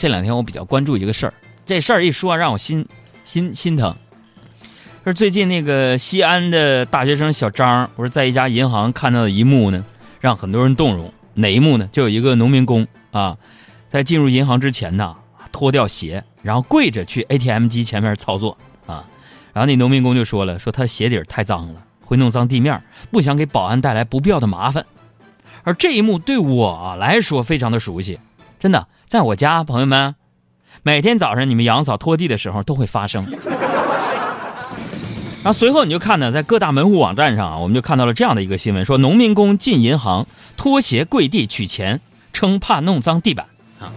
这两天我比较关注一个事儿，这事儿一说让我心心心疼。说最近那个西安的大学生小张，我说在一家银行看到的一幕呢，让很多人动容。哪一幕呢？就有一个农民工啊，在进入银行之前呢，脱掉鞋，然后跪着去 ATM 机前面操作啊。然后那农民工就说了，说他鞋底太脏了，会弄脏地面，不想给保安带来不必要的麻烦。而这一幕对我来说非常的熟悉，真的，在我家，朋友们，每天早上你们杨嫂拖地的时候都会发生。然后随后你就看呢，在各大门户网站上啊，我们就看到了这样的一个新闻：说农民工进银行脱鞋跪地取钱，称怕弄脏地板啊。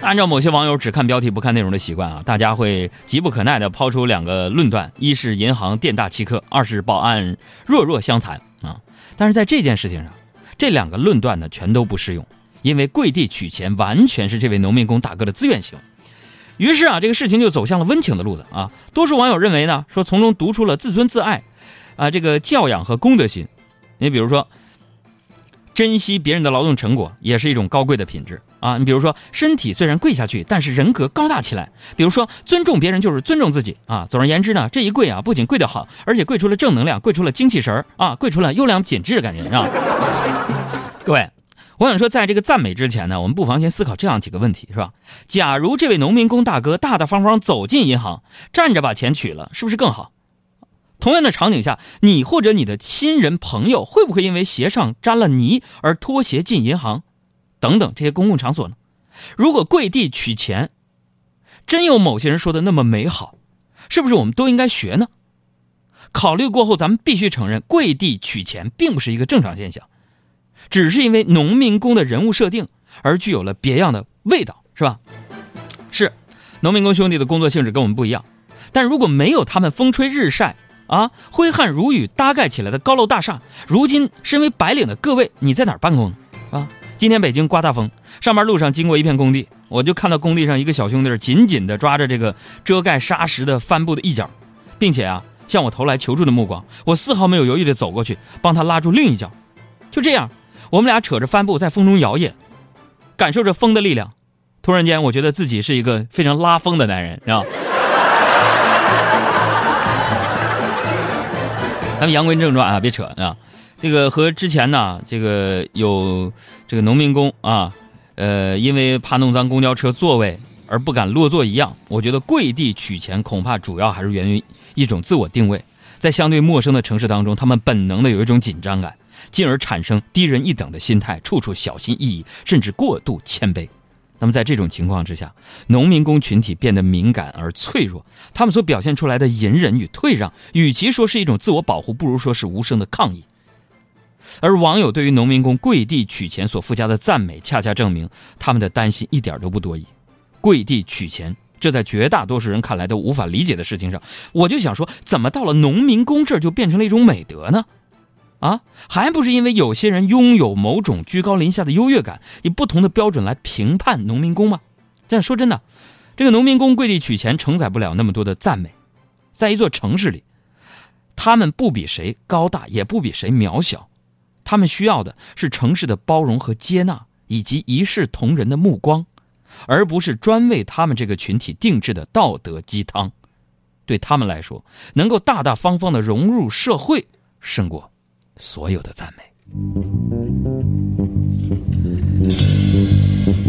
按照某些网友只看标题不看内容的习惯啊，大家会急不可耐地抛出两个论断：一是银行店大欺客，二是保安弱弱相残啊。但是在这件事情上，这两个论断呢全都不适用，因为跪地取钱完全是这位农民工大哥的自愿行为。于是啊，这个事情就走向了温情的路子啊。多数网友认为呢，说从中读出了自尊自爱，啊，这个教养和公德心。你比如说，珍惜别人的劳动成果也是一种高贵的品质啊。你比如说，身体虽然跪下去，但是人格高大起来。比如说，尊重别人就是尊重自己啊。总而言之呢，这一跪啊，不仅跪得好，而且跪出了正能量，跪出了精气神儿啊，跪出了优良品质感觉，是吧？各位。我想说，在这个赞美之前呢，我们不妨先思考这样几个问题，是吧？假如这位农民工大哥大大方方走进银行，站着把钱取了，是不是更好？同样的场景下，你或者你的亲人朋友会不会因为鞋上沾了泥而脱鞋进银行？等等这些公共场所呢？如果跪地取钱，真有某些人说的那么美好，是不是我们都应该学呢？考虑过后，咱们必须承认，跪地取钱并不是一个正常现象。只是因为农民工的人物设定而具有了别样的味道，是吧？是，农民工兄弟的工作性质跟我们不一样，但如果没有他们风吹日晒啊、挥汗如雨搭盖起来的高楼大厦，如今身为白领的各位，你在哪儿办公呢？啊，今天北京刮大风，上班路上经过一片工地，我就看到工地上一个小兄弟紧紧地抓着这个遮盖沙石的帆布的一角，并且啊向我投来求助的目光，我丝毫没有犹豫地走过去帮他拉住另一角，就这样。我们俩扯着帆布在风中摇曳，感受着风的力量。突然间，我觉得自己是一个非常拉风的男人，啊。咱们言归正传啊，别扯啊。这个和之前呢，这个有这个农民工啊，呃，因为怕弄脏公交车座位而不敢落座一样，我觉得跪地取钱恐怕主要还是源于一种自我定位，在相对陌生的城市当中，他们本能的有一种紧张感。进而产生低人一等的心态，处处小心翼翼，甚至过度谦卑。那么在这种情况之下，农民工群体变得敏感而脆弱，他们所表现出来的隐忍与退让，与其说是一种自我保护，不如说是无声的抗议。而网友对于农民工跪地取钱所附加的赞美，恰恰证明他们的担心一点都不多疑。跪地取钱，这在绝大多数人看来都无法理解的事情上，我就想说，怎么到了农民工这儿就变成了一种美德呢？啊，还不是因为有些人拥有某种居高临下的优越感，以不同的标准来评判农民工吗？但说真的，这个农民工跪地取钱承载不了那么多的赞美。在一座城市里，他们不比谁高大，也不比谁渺小，他们需要的是城市的包容和接纳，以及一视同仁的目光，而不是专为他们这个群体定制的道德鸡汤。对他们来说，能够大大方方的融入社会，胜过。所有的赞美。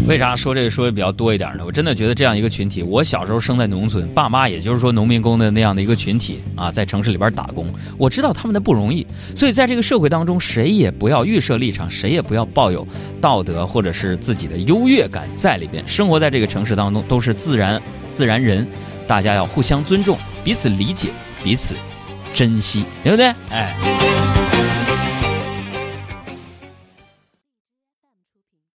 为啥说这个说的比较多一点呢？我真的觉得这样一个群体，我小时候生在农村，爸妈也就是说农民工的那样的一个群体啊，在城市里边打工，我知道他们的不容易。所以在这个社会当中，谁也不要预设立场，谁也不要抱有道德或者是自己的优越感在里边。生活在这个城市当中，都是自然自然人，大家要互相尊重，彼此理解，彼此珍惜，对不对？哎。